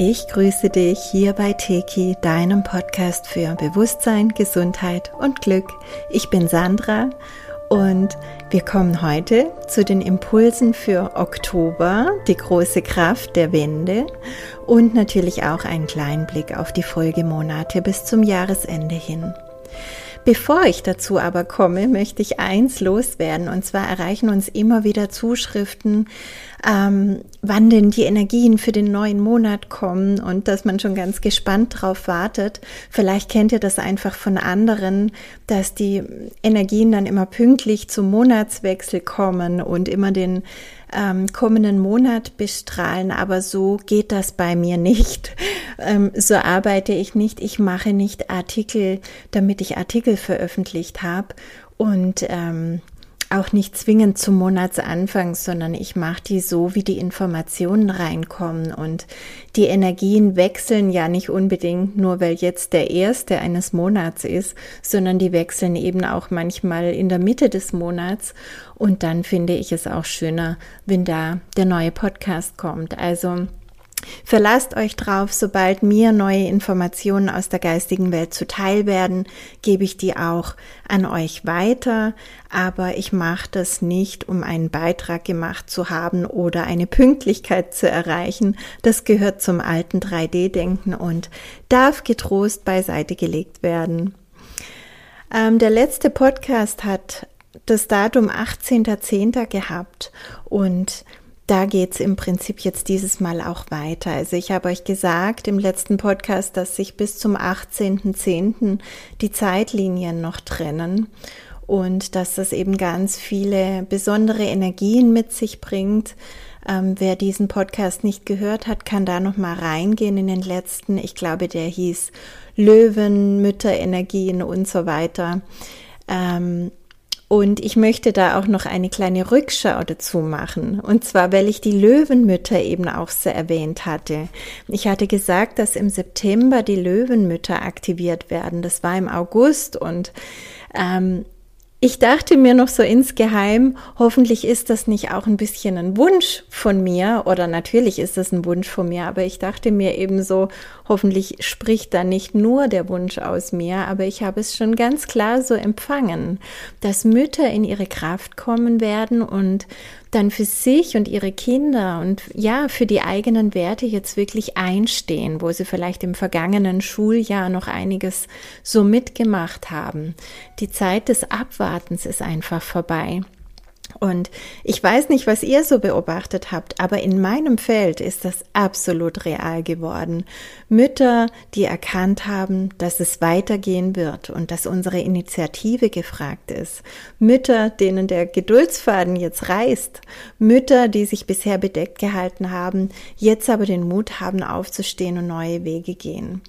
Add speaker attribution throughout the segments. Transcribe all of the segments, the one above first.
Speaker 1: Ich grüße dich hier bei Teki, deinem Podcast für Bewusstsein, Gesundheit und Glück. Ich bin Sandra und wir kommen heute zu den Impulsen für Oktober, die große Kraft der Wende und natürlich auch einen kleinen Blick auf die Folgemonate bis zum Jahresende hin. Bevor ich dazu aber komme, möchte ich eins loswerden. Und zwar erreichen uns immer wieder Zuschriften, ähm, wann denn die Energien für den neuen Monat kommen und dass man schon ganz gespannt drauf wartet. Vielleicht kennt ihr das einfach von anderen, dass die Energien dann immer pünktlich zum Monatswechsel kommen und immer den ähm, kommenden Monat bestrahlen, aber so geht das bei mir nicht. Ähm, so arbeite ich nicht. Ich mache nicht Artikel, damit ich Artikel veröffentlicht habe und ähm, auch nicht zwingend zum Monatsanfang, sondern ich mache die so, wie die Informationen reinkommen. Und die Energien wechseln ja nicht unbedingt nur, weil jetzt der erste eines Monats ist, sondern die wechseln eben auch manchmal in der Mitte des Monats. Und dann finde ich es auch schöner, wenn da der neue Podcast kommt. Also Verlasst euch drauf, sobald mir neue Informationen aus der geistigen Welt zuteil werden, gebe ich die auch an euch weiter, aber ich mache das nicht, um einen Beitrag gemacht zu haben oder eine Pünktlichkeit zu erreichen. Das gehört zum alten 3D-Denken und darf getrost beiseite gelegt werden. Ähm, der letzte Podcast hat das Datum 18.10. gehabt und da geht's im Prinzip jetzt dieses Mal auch weiter. Also ich habe euch gesagt im letzten Podcast, dass sich bis zum 18.10. die Zeitlinien noch trennen und dass das eben ganz viele besondere Energien mit sich bringt. Ähm, wer diesen Podcast nicht gehört hat, kann da noch mal reingehen in den letzten. Ich glaube, der hieß Löwen, Mütterenergien und so weiter. Ähm, und ich möchte da auch noch eine kleine Rückschau dazu machen. Und zwar, weil ich die Löwenmütter eben auch so erwähnt hatte. Ich hatte gesagt, dass im September die Löwenmütter aktiviert werden. Das war im August und ähm, ich dachte mir noch so insgeheim, hoffentlich ist das nicht auch ein bisschen ein Wunsch von mir oder natürlich ist das ein Wunsch von mir, aber ich dachte mir eben so, hoffentlich spricht da nicht nur der Wunsch aus mir, aber ich habe es schon ganz klar so empfangen, dass Mütter in ihre Kraft kommen werden und dann für sich und ihre Kinder und ja, für die eigenen Werte jetzt wirklich einstehen, wo sie vielleicht im vergangenen Schuljahr noch einiges so mitgemacht haben. Die Zeit des Abwartens ist einfach vorbei. Und ich weiß nicht, was ihr so beobachtet habt, aber in meinem Feld ist das absolut real geworden. Mütter, die erkannt haben, dass es weitergehen wird und dass unsere Initiative gefragt ist. Mütter, denen der Geduldsfaden jetzt reißt. Mütter, die sich bisher bedeckt gehalten haben, jetzt aber den Mut haben, aufzustehen und neue Wege gehen.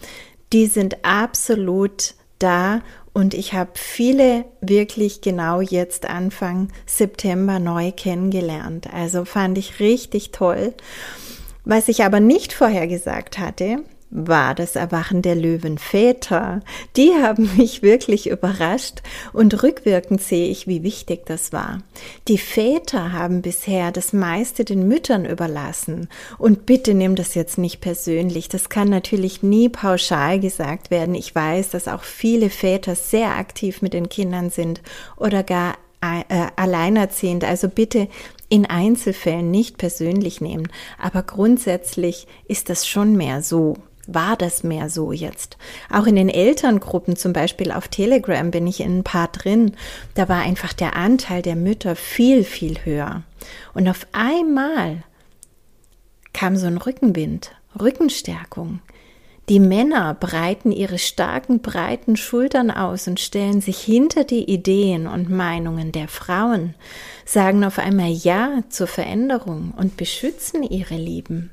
Speaker 1: Die sind absolut da und ich habe viele wirklich genau jetzt Anfang September neu kennengelernt. Also fand ich richtig toll. Was ich aber nicht vorher gesagt hatte, war das Erwachen der Löwenväter. Die haben mich wirklich überrascht und rückwirkend sehe ich, wie wichtig das war. Die Väter haben bisher das meiste den Müttern überlassen. Und bitte nimm das jetzt nicht persönlich. Das kann natürlich nie pauschal gesagt werden. Ich weiß, dass auch viele Väter sehr aktiv mit den Kindern sind oder gar äh, alleinerziehend. Also bitte in Einzelfällen nicht persönlich nehmen. Aber grundsätzlich ist das schon mehr so war das mehr so jetzt. Auch in den Elterngruppen, zum Beispiel auf Telegram, bin ich in ein paar drin. Da war einfach der Anteil der Mütter viel, viel höher. Und auf einmal kam so ein Rückenwind, Rückenstärkung. Die Männer breiten ihre starken, breiten Schultern aus und stellen sich hinter die Ideen und Meinungen der Frauen, sagen auf einmal Ja zur Veränderung und beschützen ihre Lieben.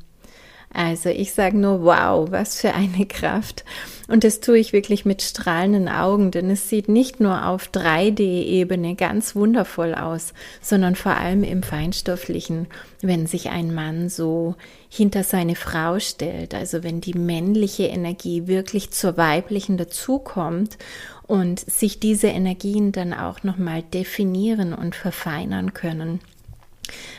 Speaker 1: Also ich sage nur, wow, was für eine Kraft. Und das tue ich wirklich mit strahlenden Augen, denn es sieht nicht nur auf 3D-Ebene ganz wundervoll aus, sondern vor allem im Feinstofflichen, wenn sich ein Mann so hinter seine Frau stellt, also wenn die männliche Energie wirklich zur weiblichen dazukommt und sich diese Energien dann auch nochmal definieren und verfeinern können.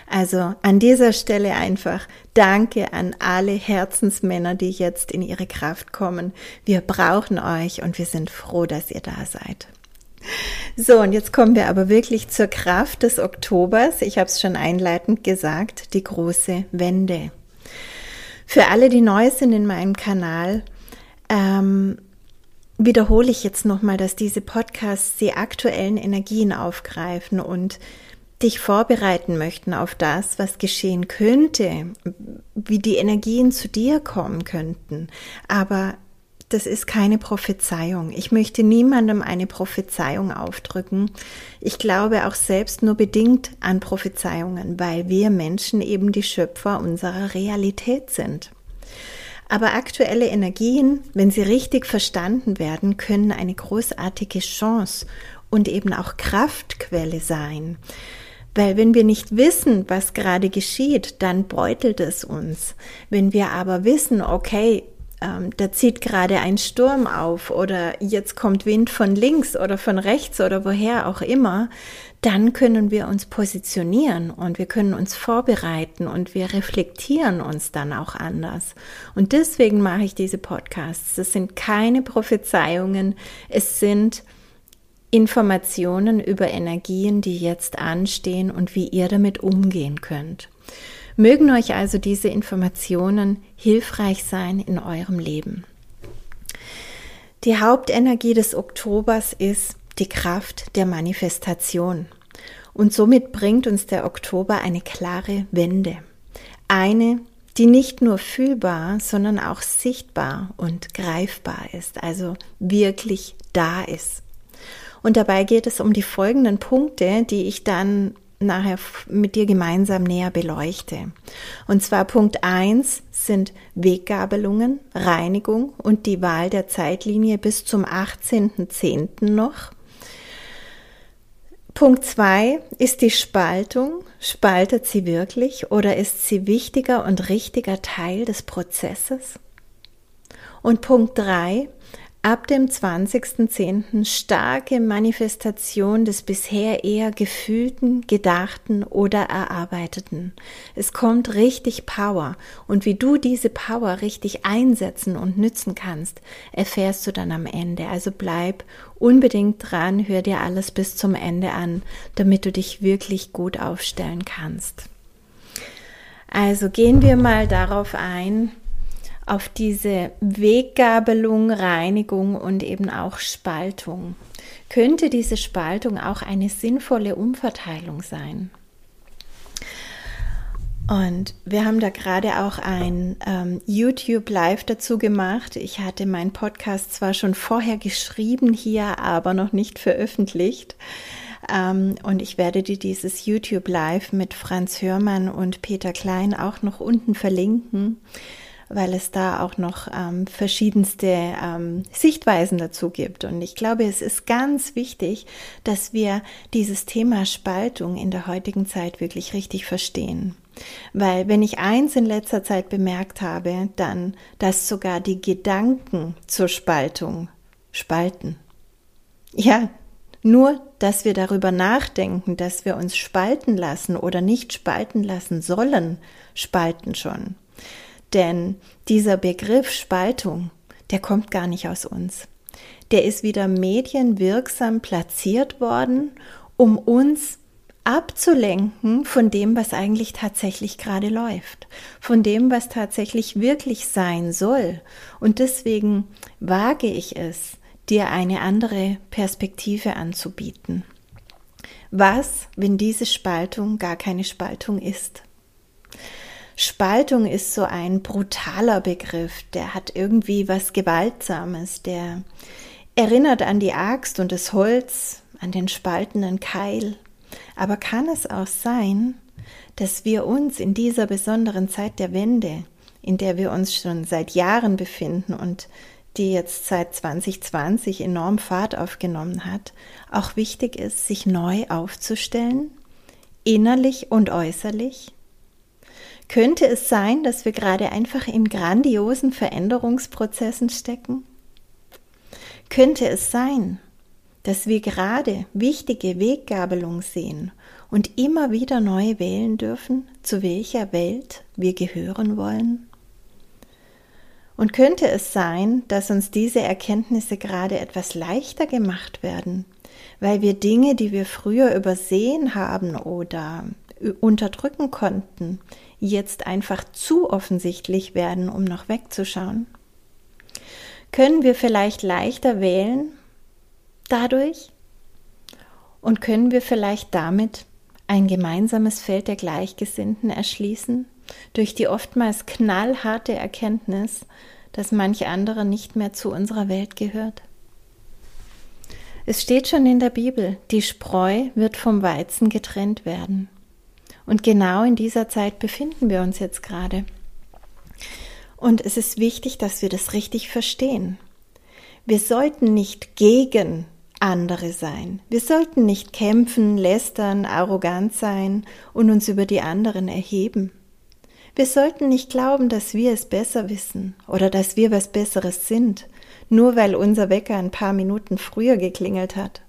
Speaker 1: Also an dieser Stelle einfach Danke an alle Herzensmänner, die jetzt in ihre Kraft kommen. Wir brauchen euch und wir sind froh, dass ihr da seid. So, und jetzt kommen wir aber wirklich zur Kraft des Oktobers. Ich habe es schon einleitend gesagt, die große Wende. Für alle, die neu sind in meinem Kanal, ähm, wiederhole ich jetzt nochmal, dass diese Podcasts die aktuellen Energien aufgreifen und dich vorbereiten möchten auf das, was geschehen könnte, wie die Energien zu dir kommen könnten. Aber das ist keine Prophezeiung. Ich möchte niemandem eine Prophezeiung aufdrücken. Ich glaube auch selbst nur bedingt an Prophezeiungen, weil wir Menschen eben die Schöpfer unserer Realität sind. Aber aktuelle Energien, wenn sie richtig verstanden werden, können eine großartige Chance und eben auch Kraftquelle sein. Weil wenn wir nicht wissen, was gerade geschieht, dann beutelt es uns. Wenn wir aber wissen, okay, ähm, da zieht gerade ein Sturm auf oder jetzt kommt Wind von links oder von rechts oder woher auch immer, dann können wir uns positionieren und wir können uns vorbereiten und wir reflektieren uns dann auch anders. Und deswegen mache ich diese Podcasts. Das sind keine Prophezeiungen, es sind Informationen über Energien, die jetzt anstehen und wie ihr damit umgehen könnt. Mögen euch also diese Informationen hilfreich sein in eurem Leben. Die Hauptenergie des Oktobers ist die Kraft der Manifestation. Und somit bringt uns der Oktober eine klare Wende. Eine, die nicht nur fühlbar, sondern auch sichtbar und greifbar ist, also wirklich da ist. Und dabei geht es um die folgenden Punkte, die ich dann nachher mit dir gemeinsam näher beleuchte. Und zwar Punkt eins sind Weggabelungen, Reinigung und die Wahl der Zeitlinie bis zum 18.10. noch. Punkt zwei ist die Spaltung. Spaltet sie wirklich oder ist sie wichtiger und richtiger Teil des Prozesses? Und Punkt drei ab dem 20.10. starke Manifestation des bisher eher gefühlten, gedachten oder erarbeiteten. Es kommt richtig Power und wie du diese Power richtig einsetzen und nützen kannst, erfährst du dann am Ende. Also bleib unbedingt dran, hör dir alles bis zum Ende an, damit du dich wirklich gut aufstellen kannst. Also gehen wir mal darauf ein, auf diese Weggabelung, Reinigung und eben auch Spaltung. Könnte diese Spaltung auch eine sinnvolle Umverteilung sein? Und wir haben da gerade auch ein ähm, YouTube Live dazu gemacht. Ich hatte meinen Podcast zwar schon vorher geschrieben hier, aber noch nicht veröffentlicht. Ähm, und ich werde dir dieses YouTube Live mit Franz Hörmann und Peter Klein auch noch unten verlinken weil es da auch noch ähm, verschiedenste ähm, Sichtweisen dazu gibt. Und ich glaube, es ist ganz wichtig, dass wir dieses Thema Spaltung in der heutigen Zeit wirklich richtig verstehen. Weil wenn ich eins in letzter Zeit bemerkt habe, dann, dass sogar die Gedanken zur Spaltung spalten. Ja, nur, dass wir darüber nachdenken, dass wir uns spalten lassen oder nicht spalten lassen sollen, spalten schon. Denn dieser Begriff Spaltung, der kommt gar nicht aus uns. Der ist wieder medienwirksam platziert worden, um uns abzulenken von dem, was eigentlich tatsächlich gerade läuft, von dem, was tatsächlich wirklich sein soll. Und deswegen wage ich es, dir eine andere Perspektive anzubieten. Was, wenn diese Spaltung gar keine Spaltung ist? Spaltung ist so ein brutaler Begriff, der hat irgendwie was Gewaltsames, der erinnert an die Axt und das Holz, an den spaltenden Keil. Aber kann es auch sein, dass wir uns in dieser besonderen Zeit der Wende, in der wir uns schon seit Jahren befinden und die jetzt seit 2020 enorm Fahrt aufgenommen hat, auch wichtig ist, sich neu aufzustellen, innerlich und äußerlich? Könnte es sein, dass wir gerade einfach in grandiosen Veränderungsprozessen stecken? Könnte es sein, dass wir gerade wichtige Weggabelung sehen und immer wieder neu wählen dürfen, zu welcher Welt wir gehören wollen? Und könnte es sein, dass uns diese Erkenntnisse gerade etwas leichter gemacht werden, weil wir Dinge, die wir früher übersehen haben oder unterdrücken konnten, jetzt einfach zu offensichtlich werden, um noch wegzuschauen? Können wir vielleicht leichter wählen dadurch? Und können wir vielleicht damit ein gemeinsames Feld der Gleichgesinnten erschließen, durch die oftmals knallharte Erkenntnis, dass manch andere nicht mehr zu unserer Welt gehört? Es steht schon in der Bibel, die Spreu wird vom Weizen getrennt werden. Und genau in dieser Zeit befinden wir uns jetzt gerade. Und es ist wichtig, dass wir das richtig verstehen. Wir sollten nicht gegen andere sein. Wir sollten nicht kämpfen, lästern, arrogant sein und uns über die anderen erheben. Wir sollten nicht glauben, dass wir es besser wissen oder dass wir was Besseres sind, nur weil unser Wecker ein paar Minuten früher geklingelt hat.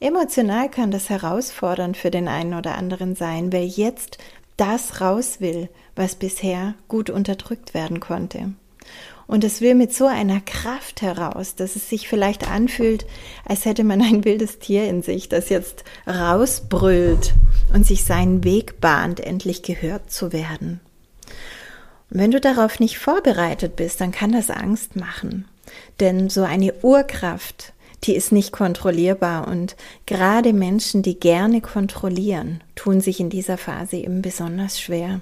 Speaker 1: Emotional kann das herausfordernd für den einen oder anderen sein, wer jetzt das raus will, was bisher gut unterdrückt werden konnte. Und es will mit so einer Kraft heraus, dass es sich vielleicht anfühlt, als hätte man ein wildes Tier in sich, das jetzt rausbrüllt und sich seinen Weg bahnt, endlich gehört zu werden. Und wenn du darauf nicht vorbereitet bist, dann kann das Angst machen. Denn so eine Urkraft, die ist nicht kontrollierbar und gerade Menschen, die gerne kontrollieren, tun sich in dieser Phase eben besonders schwer.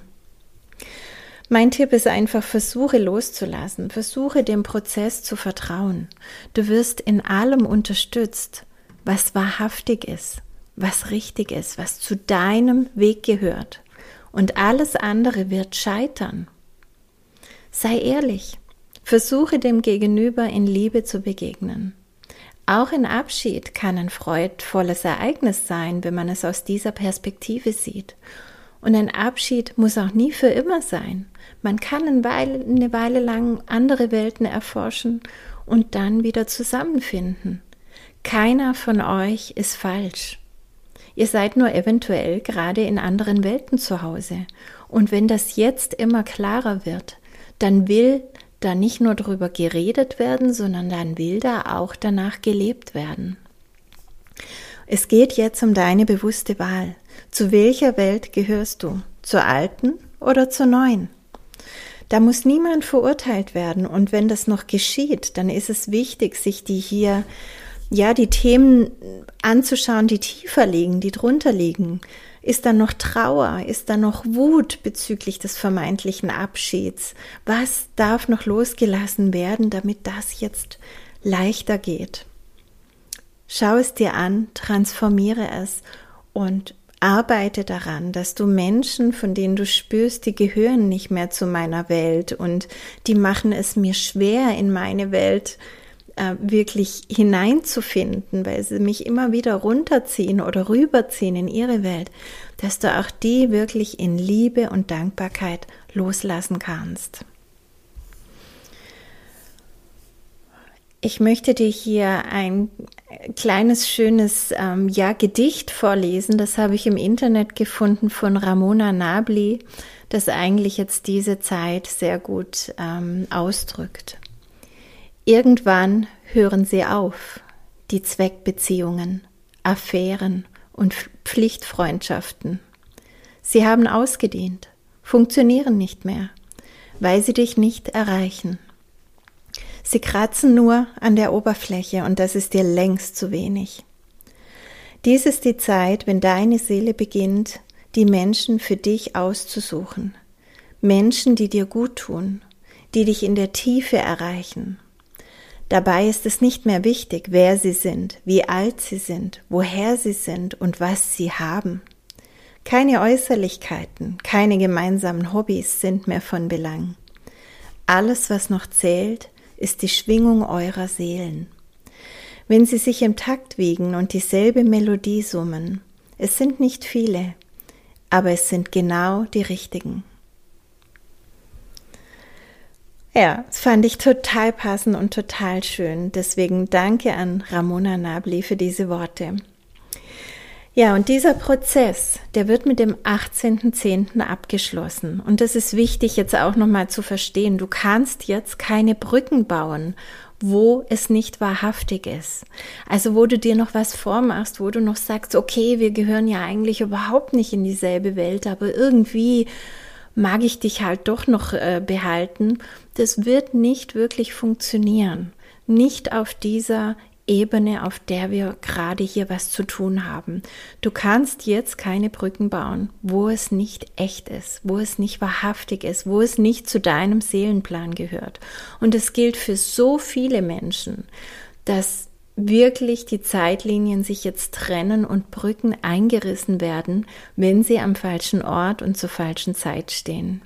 Speaker 1: Mein Tipp ist einfach, versuche loszulassen, versuche dem Prozess zu vertrauen. Du wirst in allem unterstützt, was wahrhaftig ist, was richtig ist, was zu deinem Weg gehört. Und alles andere wird scheitern. Sei ehrlich, versuche dem Gegenüber in Liebe zu begegnen. Auch ein Abschied kann ein freudvolles Ereignis sein, wenn man es aus dieser Perspektive sieht. Und ein Abschied muss auch nie für immer sein. Man kann eine Weile, eine Weile lang andere Welten erforschen und dann wieder zusammenfinden. Keiner von euch ist falsch. Ihr seid nur eventuell gerade in anderen Welten zu Hause. Und wenn das jetzt immer klarer wird, dann will da nicht nur darüber geredet werden, sondern dann will da auch danach gelebt werden. Es geht jetzt um deine bewusste Wahl. Zu welcher Welt gehörst du? Zur alten oder zur neuen? Da muss niemand verurteilt werden. Und wenn das noch geschieht, dann ist es wichtig, sich die hier, ja, die Themen anzuschauen, die tiefer liegen, die drunter liegen. Ist da noch Trauer? Ist da noch Wut bezüglich des vermeintlichen Abschieds? Was darf noch losgelassen werden, damit das jetzt leichter geht? Schau es dir an, transformiere es und arbeite daran, dass du Menschen, von denen du spürst, die gehören nicht mehr zu meiner Welt und die machen es mir schwer, in meine Welt äh, wirklich hineinzufinden, weil sie mich immer wieder runterziehen oder rüberziehen in ihre Welt, dass du auch die wirklich in Liebe und Dankbarkeit loslassen kannst. Ich möchte dir hier ein kleines, schönes ähm, ja, Gedicht vorlesen. Das habe ich im Internet gefunden von Ramona Nabli, das eigentlich jetzt diese Zeit sehr gut ähm, ausdrückt. Irgendwann hören sie auf, die Zweckbeziehungen, Affären und Pflichtfreundschaften. Sie haben ausgedient, funktionieren nicht mehr, weil sie dich nicht erreichen. Sie kratzen nur an der Oberfläche und das ist dir längst zu wenig. Dies ist die Zeit, wenn deine Seele beginnt, die Menschen für dich auszusuchen. Menschen, die dir gut tun, die dich in der Tiefe erreichen. Dabei ist es nicht mehr wichtig, wer sie sind, wie alt sie sind, woher sie sind und was sie haben. Keine Äußerlichkeiten, keine gemeinsamen Hobbys sind mehr von Belang. Alles, was noch zählt, ist die Schwingung eurer Seelen. Wenn sie sich im Takt wiegen und dieselbe Melodie summen, es sind nicht viele, aber es sind genau die richtigen. Ja, das fand ich total passend und total schön. Deswegen danke an Ramona Nabli für diese Worte. Ja, und dieser Prozess, der wird mit dem 18.10. abgeschlossen. Und das ist wichtig jetzt auch nochmal zu verstehen. Du kannst jetzt keine Brücken bauen, wo es nicht wahrhaftig ist. Also wo du dir noch was vormachst, wo du noch sagst, okay, wir gehören ja eigentlich überhaupt nicht in dieselbe Welt, aber irgendwie mag ich dich halt doch noch äh, behalten. Das wird nicht wirklich funktionieren. Nicht auf dieser Ebene, auf der wir gerade hier was zu tun haben. Du kannst jetzt keine Brücken bauen, wo es nicht echt ist, wo es nicht wahrhaftig ist, wo es nicht zu deinem Seelenplan gehört. Und es gilt für so viele Menschen, dass wirklich die Zeitlinien sich jetzt trennen und Brücken eingerissen werden, wenn sie am falschen Ort und zur falschen Zeit stehen.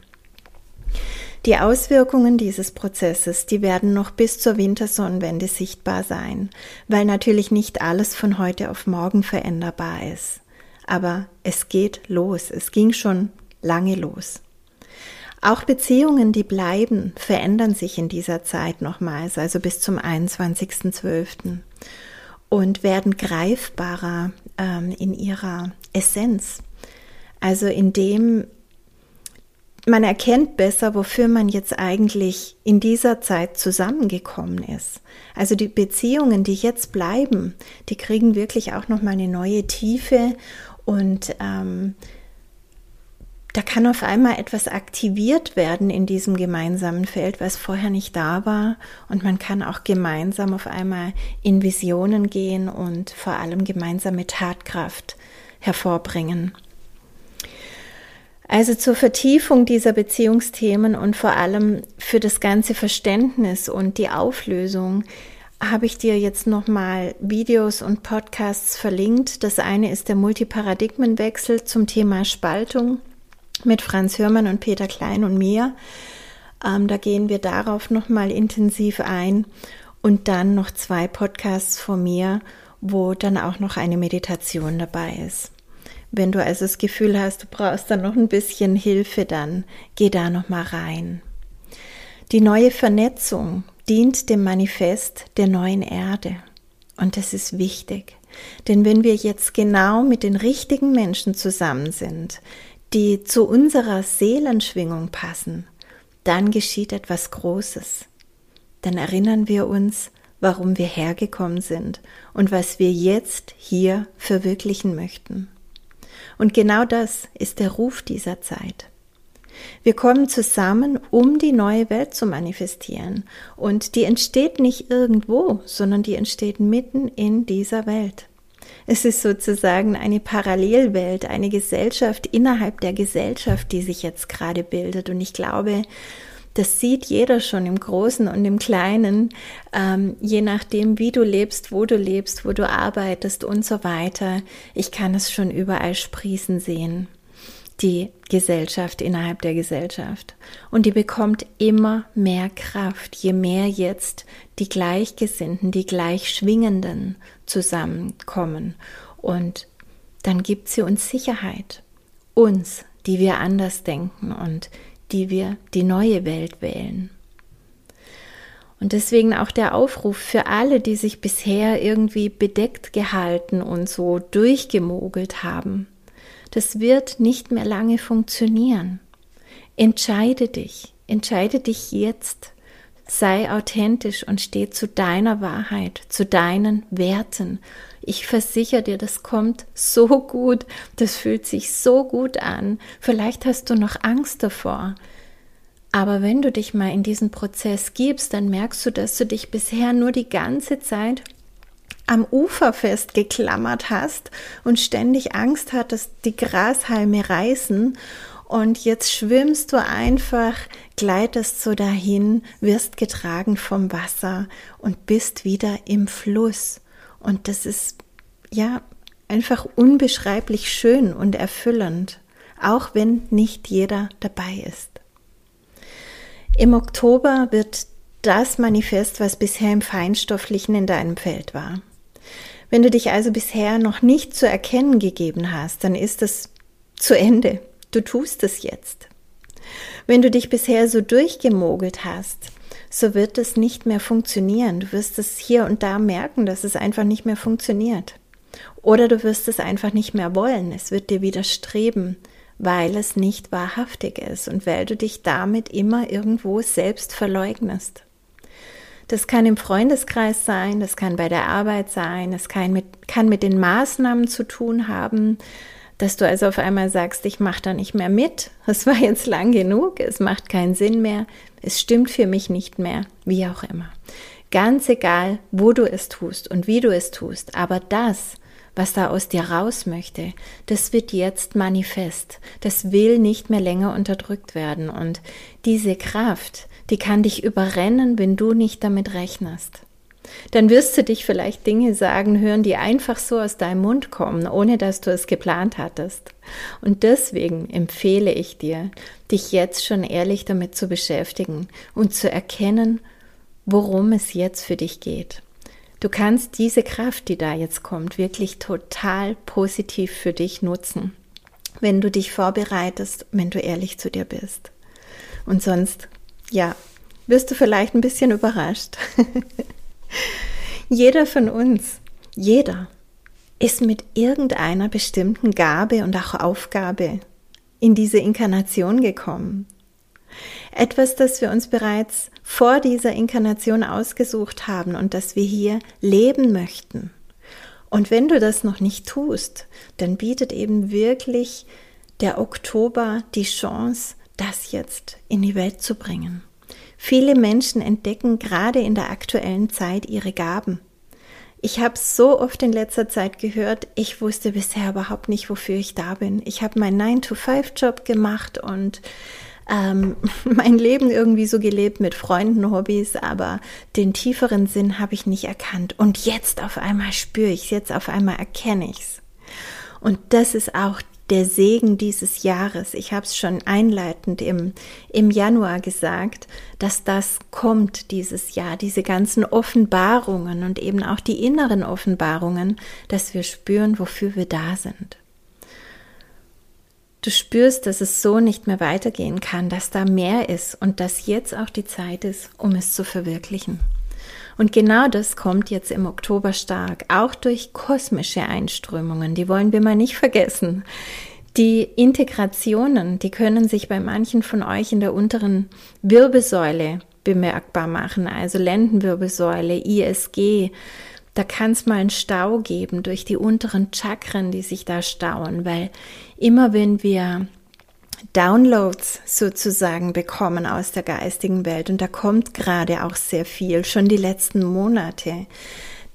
Speaker 1: Die Auswirkungen dieses Prozesses, die werden noch bis zur Wintersonnenwende sichtbar sein, weil natürlich nicht alles von heute auf morgen veränderbar ist. Aber es geht los, es ging schon lange los. Auch Beziehungen, die bleiben, verändern sich in dieser Zeit nochmals, also bis zum 21.12. und werden greifbarer ähm, in ihrer Essenz. Also in dem, man erkennt besser, wofür man jetzt eigentlich in dieser Zeit zusammengekommen ist. Also die Beziehungen, die jetzt bleiben, die kriegen wirklich auch noch mal eine neue Tiefe und ähm, da kann auf einmal etwas aktiviert werden in diesem gemeinsamen Feld, was vorher nicht da war. Und man kann auch gemeinsam auf einmal in Visionen gehen und vor allem gemeinsame Tatkraft hervorbringen. Also zur Vertiefung dieser Beziehungsthemen und vor allem für das ganze Verständnis und die Auflösung habe ich dir jetzt nochmal Videos und Podcasts verlinkt. Das eine ist der Multiparadigmenwechsel zum Thema Spaltung mit Franz Hörmann und Peter Klein und mir. Ähm, da gehen wir darauf nochmal intensiv ein. Und dann noch zwei Podcasts von mir, wo dann auch noch eine Meditation dabei ist. Wenn du also das Gefühl hast, du brauchst dann noch ein bisschen Hilfe, dann geh da noch mal rein. Die neue Vernetzung dient dem Manifest der neuen Erde. Und das ist wichtig. Denn wenn wir jetzt genau mit den richtigen Menschen zusammen sind, die zu unserer Seelenschwingung passen, dann geschieht etwas Großes. Dann erinnern wir uns, warum wir hergekommen sind und was wir jetzt hier verwirklichen möchten. Und genau das ist der Ruf dieser Zeit. Wir kommen zusammen, um die neue Welt zu manifestieren. Und die entsteht nicht irgendwo, sondern die entsteht mitten in dieser Welt. Es ist sozusagen eine Parallelwelt, eine Gesellschaft innerhalb der Gesellschaft, die sich jetzt gerade bildet. Und ich glaube, das sieht jeder schon im Großen und im Kleinen, ähm, je nachdem, wie du lebst, wo du lebst, wo du arbeitest und so weiter. Ich kann es schon überall sprießen sehen. Die Gesellschaft innerhalb der Gesellschaft. Und die bekommt immer mehr Kraft, je mehr jetzt die Gleichgesinnten, die Gleichschwingenden zusammenkommen. Und dann gibt sie uns Sicherheit. Uns, die wir anders denken und die wir die neue Welt wählen. Und deswegen auch der Aufruf für alle, die sich bisher irgendwie bedeckt gehalten und so durchgemogelt haben. Das wird nicht mehr lange funktionieren. Entscheide dich, entscheide dich jetzt. Sei authentisch und steh zu deiner Wahrheit, zu deinen Werten ich versichere dir, das kommt so gut, das fühlt sich so gut an. Vielleicht hast du noch Angst davor. Aber wenn du dich mal in diesen Prozess gibst, dann merkst du, dass du dich bisher nur die ganze Zeit am Ufer festgeklammert hast und ständig Angst hattest, die Grashalme reißen. Und jetzt schwimmst du einfach, gleitest so dahin, wirst getragen vom Wasser und bist wieder im Fluss. Und das ist ja einfach unbeschreiblich schön und erfüllend, auch wenn nicht jeder dabei ist. Im Oktober wird das Manifest, was bisher im Feinstofflichen in deinem Feld war. Wenn du dich also bisher noch nicht zu erkennen gegeben hast, dann ist es zu Ende. Du tust es jetzt. Wenn du dich bisher so durchgemogelt hast, so wird es nicht mehr funktionieren. Du wirst es hier und da merken, dass es einfach nicht mehr funktioniert. Oder du wirst es einfach nicht mehr wollen. Es wird dir widerstreben, weil es nicht wahrhaftig ist und weil du dich damit immer irgendwo selbst verleugnest. Das kann im Freundeskreis sein, das kann bei der Arbeit sein, es kann mit, kann mit den Maßnahmen zu tun haben, dass du also auf einmal sagst, ich mache da nicht mehr mit, es war jetzt lang genug, es macht keinen Sinn mehr, es stimmt für mich nicht mehr, wie auch immer. Ganz egal, wo du es tust und wie du es tust, aber das, was da aus dir raus möchte, das wird jetzt manifest. Das will nicht mehr länger unterdrückt werden. Und diese Kraft, die kann dich überrennen, wenn du nicht damit rechnest. Dann wirst du dich vielleicht Dinge sagen hören, die einfach so aus deinem Mund kommen, ohne dass du es geplant hattest. Und deswegen empfehle ich dir, dich jetzt schon ehrlich damit zu beschäftigen und zu erkennen, worum es jetzt für dich geht. Du kannst diese Kraft, die da jetzt kommt, wirklich total positiv für dich nutzen, wenn du dich vorbereitest, wenn du ehrlich zu dir bist. Und sonst, ja, wirst du vielleicht ein bisschen überrascht. jeder von uns, jeder ist mit irgendeiner bestimmten Gabe und auch Aufgabe in diese Inkarnation gekommen. Etwas, das wir uns bereits vor dieser Inkarnation ausgesucht haben und das wir hier leben möchten. Und wenn du das noch nicht tust, dann bietet eben wirklich der Oktober die Chance, das jetzt in die Welt zu bringen. Viele Menschen entdecken gerade in der aktuellen Zeit ihre Gaben. Ich habe so oft in letzter Zeit gehört, ich wusste bisher überhaupt nicht, wofür ich da bin. Ich habe meinen 9-to-5-Job gemacht und ähm, mein Leben irgendwie so gelebt mit Freunden, Hobbys, aber den tieferen Sinn habe ich nicht erkannt. Und jetzt auf einmal spüre ich es, jetzt auf einmal erkenne ich es. Und das ist auch der Segen dieses Jahres. Ich habe es schon einleitend im, im Januar gesagt, dass das kommt dieses Jahr, diese ganzen Offenbarungen und eben auch die inneren Offenbarungen, dass wir spüren, wofür wir da sind. Du spürst, dass es so nicht mehr weitergehen kann, dass da mehr ist und dass jetzt auch die Zeit ist, um es zu verwirklichen. Und genau das kommt jetzt im Oktober stark, auch durch kosmische Einströmungen, die wollen wir mal nicht vergessen. Die Integrationen, die können sich bei manchen von euch in der unteren Wirbelsäule bemerkbar machen, also Lendenwirbelsäule, ISG, da kann es mal einen Stau geben durch die unteren Chakren, die sich da stauen, weil immer wenn wir Downloads sozusagen bekommen aus der geistigen Welt, und da kommt gerade auch sehr viel, schon die letzten Monate,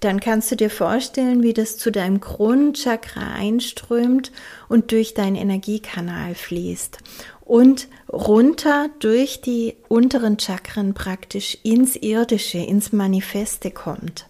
Speaker 1: dann kannst du dir vorstellen, wie das zu deinem Grundchakra einströmt und durch deinen Energiekanal fließt und runter durch die unteren Chakren praktisch ins Irdische, ins Manifeste kommt.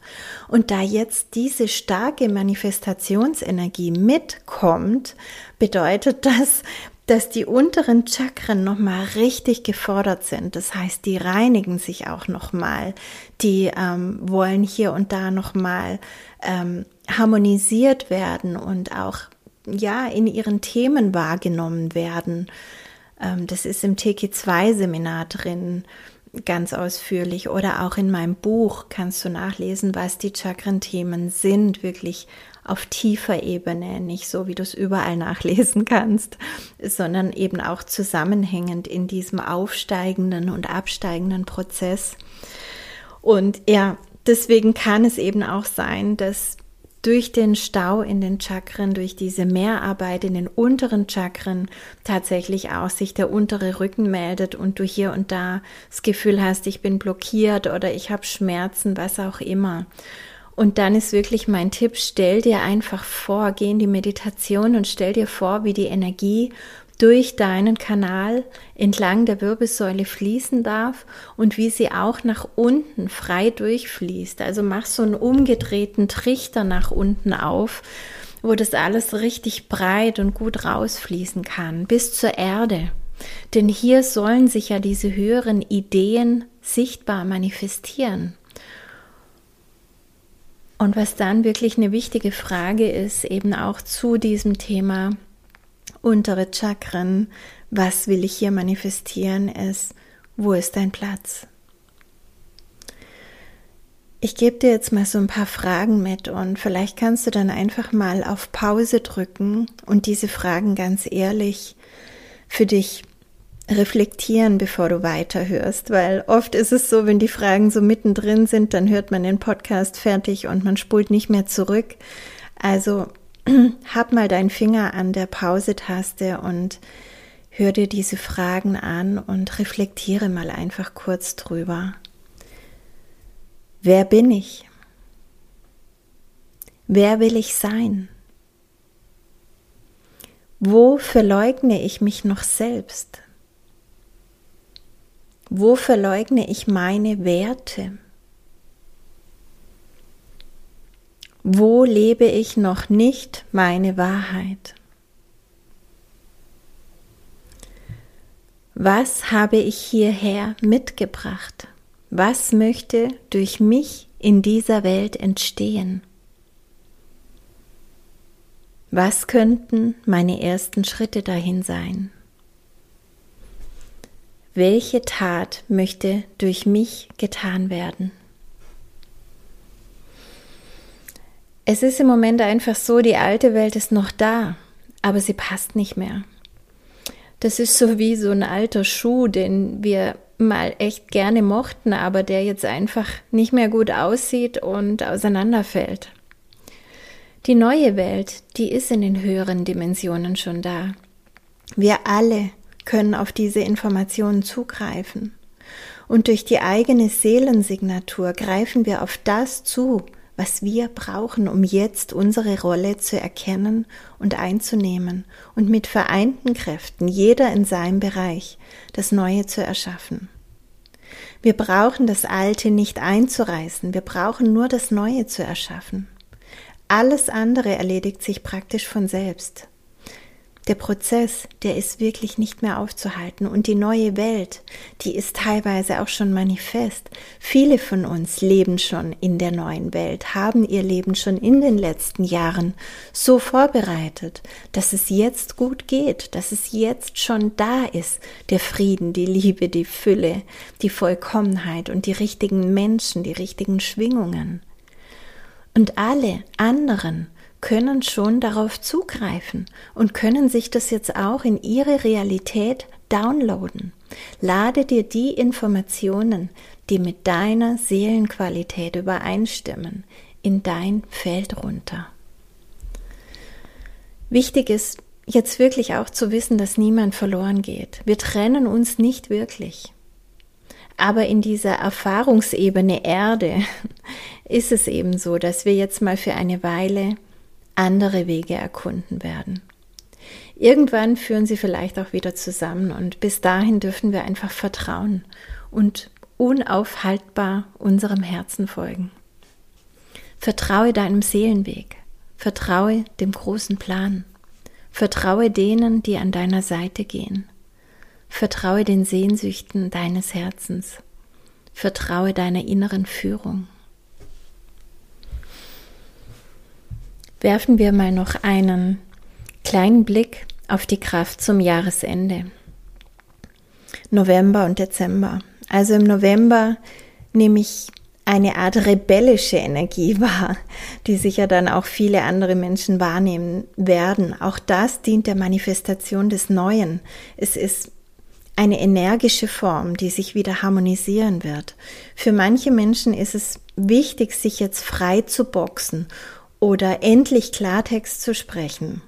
Speaker 1: Und da jetzt diese starke Manifestationsenergie mitkommt, bedeutet das, dass die unteren Chakren nochmal richtig gefordert sind. Das heißt, die reinigen sich auch nochmal. Die ähm, wollen hier und da nochmal ähm, harmonisiert werden und auch ja in ihren Themen wahrgenommen werden. Ähm, das ist im TK2-Seminar drin ganz ausführlich oder auch in meinem Buch kannst du nachlesen, was die Chakrenthemen sind, wirklich auf tiefer Ebene, nicht so, wie du es überall nachlesen kannst, sondern eben auch zusammenhängend in diesem aufsteigenden und absteigenden Prozess. Und ja, deswegen kann es eben auch sein, dass durch den Stau in den Chakren, durch diese Mehrarbeit in den unteren Chakren tatsächlich auch sich der untere Rücken meldet und du hier und da das Gefühl hast, ich bin blockiert oder ich habe Schmerzen, was auch immer. Und dann ist wirklich mein Tipp, stell dir einfach vor, geh in die Meditation und stell dir vor, wie die Energie durch deinen Kanal entlang der Wirbelsäule fließen darf und wie sie auch nach unten frei durchfließt. Also mach so einen umgedrehten Trichter nach unten auf, wo das alles richtig breit und gut rausfließen kann, bis zur Erde. Denn hier sollen sich ja diese höheren Ideen sichtbar manifestieren. Und was dann wirklich eine wichtige Frage ist, eben auch zu diesem Thema, untere Chakren, was will ich hier manifestieren, ist, wo ist dein Platz? ich gebe dir jetzt mal so ein paar Fragen mit und vielleicht kannst du dann einfach mal auf Pause drücken und diese Fragen ganz ehrlich für dich reflektieren, bevor du weiterhörst, weil oft ist es so, wenn die Fragen so mittendrin sind, dann hört man den Podcast fertig und man spult nicht mehr zurück. Also hab mal deinen Finger an der Pause-Taste und hör dir diese Fragen an und reflektiere mal einfach kurz drüber. Wer bin ich? Wer will ich sein? Wo verleugne ich mich noch selbst? Wo verleugne ich meine Werte? Wo lebe ich noch nicht meine Wahrheit? Was habe ich hierher mitgebracht? Was möchte durch mich in dieser Welt entstehen? Was könnten meine ersten Schritte dahin sein? welche Tat möchte durch mich getan werden. Es ist im Moment einfach so, die alte Welt ist noch da, aber sie passt nicht mehr. Das ist so wie so ein alter Schuh, den wir mal echt gerne mochten, aber der jetzt einfach nicht mehr gut aussieht und auseinanderfällt. Die neue Welt, die ist in den höheren Dimensionen schon da. Wir alle können auf diese Informationen zugreifen. Und durch die eigene Seelensignatur greifen wir auf das zu, was wir brauchen, um jetzt unsere Rolle zu erkennen und einzunehmen und mit vereinten Kräften, jeder in seinem Bereich, das Neue zu erschaffen. Wir brauchen das Alte nicht einzureißen, wir brauchen nur das Neue zu erschaffen. Alles andere erledigt sich praktisch von selbst. Der Prozess, der ist wirklich nicht mehr aufzuhalten und die neue Welt, die ist teilweise auch schon manifest. Viele von uns leben schon in der neuen Welt, haben ihr Leben schon in den letzten Jahren so vorbereitet, dass es jetzt gut geht, dass es jetzt schon da ist, der Frieden, die Liebe, die Fülle, die Vollkommenheit und die richtigen Menschen, die richtigen Schwingungen. Und alle anderen können schon darauf zugreifen und können sich das jetzt auch in ihre Realität downloaden. Lade dir die Informationen, die mit deiner Seelenqualität übereinstimmen, in dein Feld runter. Wichtig ist jetzt wirklich auch zu wissen, dass niemand verloren geht. Wir trennen uns nicht wirklich. Aber in dieser Erfahrungsebene Erde ist es eben so, dass wir jetzt mal für eine Weile andere Wege erkunden werden. Irgendwann führen sie vielleicht auch wieder zusammen und bis dahin dürfen wir einfach vertrauen und unaufhaltbar unserem Herzen folgen. Vertraue deinem Seelenweg, vertraue dem großen Plan, vertraue denen, die an deiner Seite gehen, vertraue den Sehnsüchten deines Herzens, vertraue deiner inneren Führung. Werfen wir mal noch einen kleinen Blick auf die Kraft zum Jahresende. November und Dezember. Also im November nehme ich eine Art rebellische Energie wahr, die sicher dann auch viele andere Menschen wahrnehmen werden. Auch das dient der Manifestation des Neuen. Es ist eine energische Form, die sich wieder harmonisieren wird. Für manche Menschen ist es wichtig, sich jetzt frei zu boxen oder endlich Klartext zu sprechen.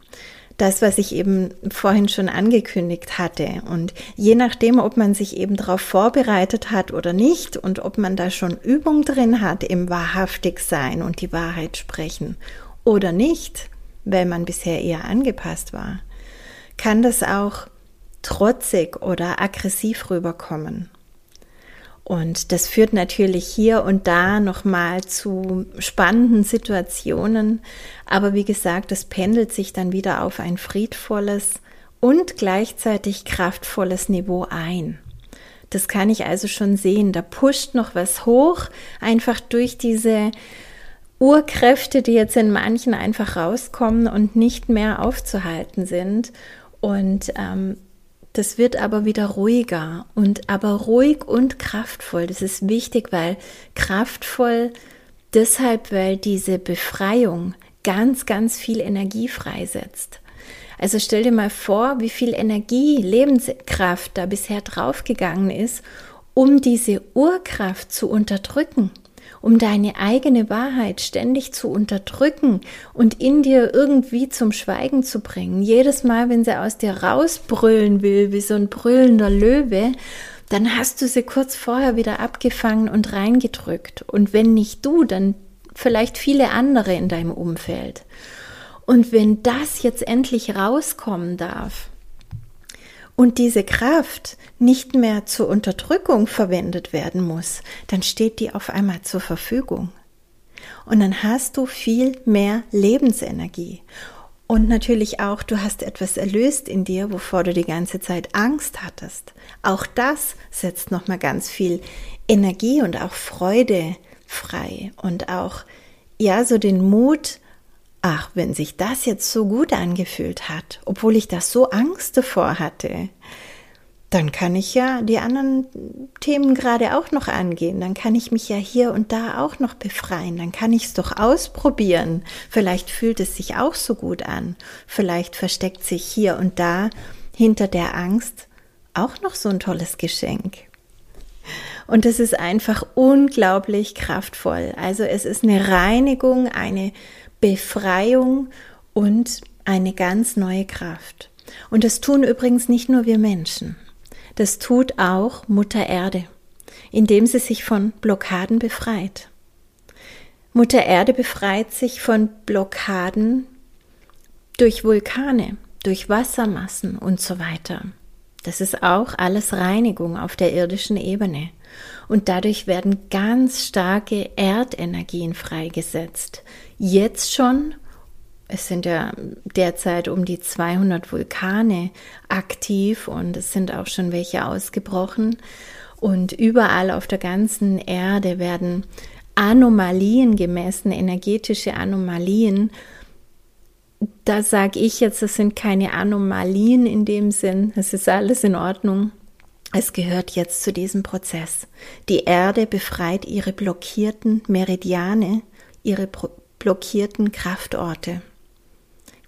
Speaker 1: Das, was ich eben vorhin schon angekündigt hatte. Und je nachdem, ob man sich eben darauf vorbereitet hat oder nicht und ob man da schon Übung drin hat im wahrhaftig sein und die Wahrheit sprechen oder nicht, weil man bisher eher angepasst war, kann das auch trotzig oder aggressiv rüberkommen. Und das führt natürlich hier und da nochmal zu spannenden Situationen. Aber wie gesagt, es pendelt sich dann wieder auf ein friedvolles und gleichzeitig kraftvolles Niveau ein. Das kann ich also schon sehen. Da pusht noch was hoch, einfach durch diese Urkräfte, die jetzt in manchen einfach rauskommen und nicht mehr aufzuhalten sind. Und ähm, das wird aber wieder ruhiger und aber ruhig und kraftvoll. Das ist wichtig, weil kraftvoll deshalb, weil diese Befreiung ganz, ganz viel Energie freisetzt. Also stell dir mal vor, wie viel Energie, Lebenskraft da bisher draufgegangen ist, um diese Urkraft zu unterdrücken, um deine eigene Wahrheit ständig zu unterdrücken und in dir irgendwie zum Schweigen zu bringen. Jedes Mal, wenn sie aus dir rausbrüllen will, wie so ein brüllender Löwe, dann hast du sie kurz vorher wieder abgefangen und reingedrückt. Und wenn nicht du, dann vielleicht viele andere in deinem Umfeld. Und wenn das jetzt endlich rauskommen darf und diese Kraft nicht mehr zur Unterdrückung verwendet werden muss, dann steht die auf einmal zur Verfügung. Und dann hast du viel mehr Lebensenergie. Und natürlich auch, du hast etwas erlöst in dir, wovor du die ganze Zeit Angst hattest. Auch das setzt nochmal ganz viel Energie und auch Freude frei und auch, ja, so den Mut, ach, wenn sich das jetzt so gut angefühlt hat, obwohl ich da so Angst davor hatte, dann kann ich ja die anderen Themen gerade auch noch angehen. Dann kann ich mich ja hier und da auch noch befreien. Dann kann ich es doch ausprobieren. Vielleicht fühlt es sich auch so gut an. Vielleicht versteckt sich hier und da hinter der Angst auch noch so ein tolles Geschenk. Und es ist einfach unglaublich kraftvoll. Also es ist eine Reinigung, eine Befreiung und eine ganz neue Kraft. Und das tun übrigens nicht nur wir Menschen. Das tut auch Mutter Erde, indem sie sich von Blockaden befreit. Mutter Erde befreit sich von Blockaden durch Vulkane, durch Wassermassen und so weiter. Das ist auch alles Reinigung auf der irdischen Ebene. Und dadurch werden ganz starke Erdenergien freigesetzt. Jetzt schon, es sind ja derzeit um die 200 Vulkane aktiv und es sind auch schon welche ausgebrochen. Und überall auf der ganzen Erde werden Anomalien gemessen, energetische Anomalien. Da sage ich jetzt, das sind keine Anomalien in dem Sinn, es ist alles in Ordnung. Es gehört jetzt zu diesem Prozess. Die Erde befreit ihre blockierten Meridiane, ihre blockierten Kraftorte.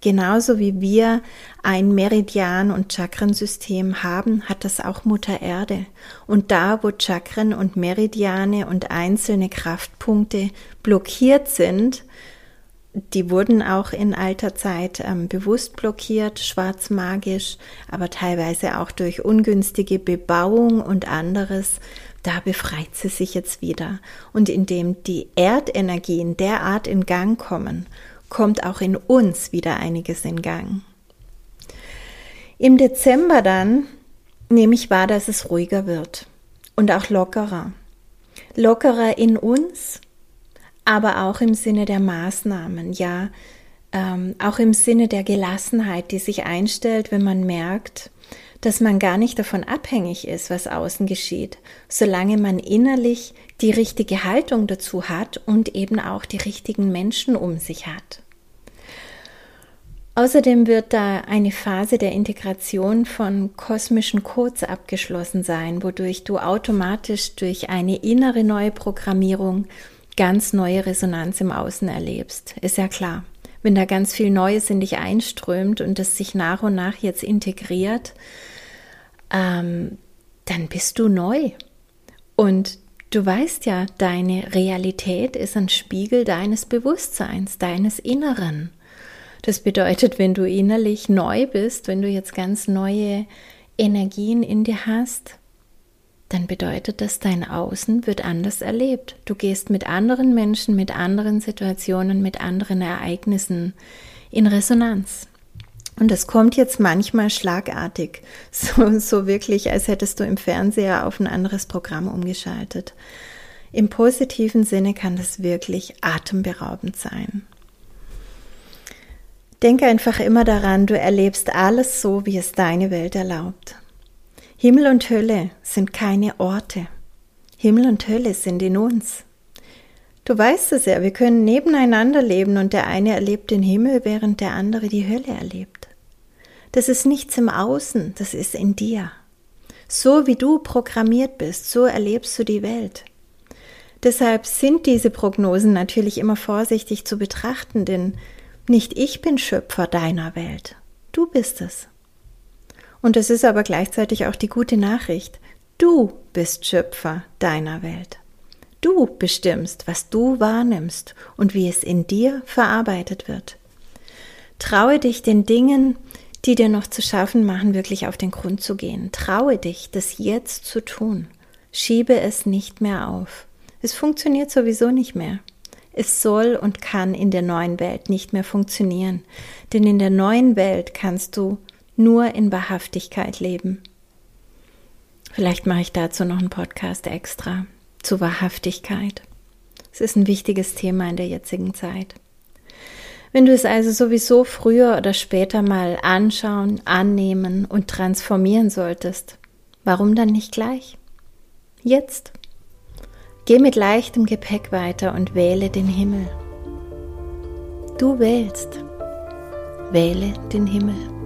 Speaker 1: Genauso wie wir ein Meridian- und Chakrensystem haben, hat das auch Mutter Erde. Und da, wo Chakren und Meridiane und einzelne Kraftpunkte blockiert sind, die wurden auch in alter Zeit ähm, bewusst blockiert, schwarzmagisch, aber teilweise auch durch ungünstige Bebauung und anderes. Da befreit sie sich jetzt wieder. Und indem die Erdenergien derart in Gang kommen, kommt auch in uns wieder einiges in Gang. Im Dezember dann nehme ich wahr, dass es ruhiger wird und auch lockerer. Lockerer in uns, aber auch im Sinne der Maßnahmen, ja, ähm, auch im Sinne der Gelassenheit, die sich einstellt, wenn man merkt, dass man gar nicht davon abhängig ist, was außen geschieht, solange man innerlich die richtige Haltung dazu hat und eben auch die richtigen Menschen um sich hat. Außerdem wird da eine Phase der Integration von kosmischen Codes abgeschlossen sein, wodurch du automatisch durch eine innere neue Programmierung ganz neue Resonanz im Außen erlebst. Ist ja klar. Wenn da ganz viel Neues in dich einströmt und es sich nach und nach jetzt integriert, ähm, dann bist du neu. Und du weißt ja, deine Realität ist ein Spiegel deines Bewusstseins, deines Inneren. Das bedeutet, wenn du innerlich neu bist, wenn du jetzt ganz neue Energien in dir hast, dann bedeutet das, dein Außen wird anders erlebt. Du gehst mit anderen Menschen, mit anderen Situationen, mit anderen Ereignissen in Resonanz. Und das kommt jetzt manchmal schlagartig, so, so wirklich, als hättest du im Fernseher auf ein anderes Programm umgeschaltet. Im positiven Sinne kann das wirklich atemberaubend sein. Denke einfach immer daran, du erlebst alles so, wie es deine Welt erlaubt. Himmel und Hölle sind keine Orte. Himmel und Hölle sind in uns. Du weißt es ja, wir können nebeneinander leben und der eine erlebt den Himmel, während der andere die Hölle erlebt. Das ist nichts im Außen, das ist in dir. So wie du programmiert bist, so erlebst du die Welt. Deshalb sind diese Prognosen natürlich immer vorsichtig zu betrachten, denn nicht ich bin Schöpfer deiner Welt, du bist es. Und es ist aber gleichzeitig auch die gute Nachricht, du bist Schöpfer deiner Welt. Du bestimmst, was du wahrnimmst und wie es in dir verarbeitet wird. Traue dich den Dingen, die dir noch zu schaffen machen, wirklich auf den Grund zu gehen. Traue dich, das jetzt zu tun. Schiebe es nicht mehr auf. Es funktioniert sowieso nicht mehr. Es soll und kann in der neuen Welt nicht mehr funktionieren, denn in der neuen Welt kannst du nur in Wahrhaftigkeit leben. Vielleicht mache ich dazu noch einen Podcast extra zu Wahrhaftigkeit. Es ist ein wichtiges Thema in der jetzigen Zeit. Wenn du es also sowieso früher oder später mal anschauen, annehmen und transformieren solltest, warum dann nicht gleich? Jetzt. Geh mit leichtem Gepäck weiter und wähle den Himmel. Du wählst. Wähle den Himmel.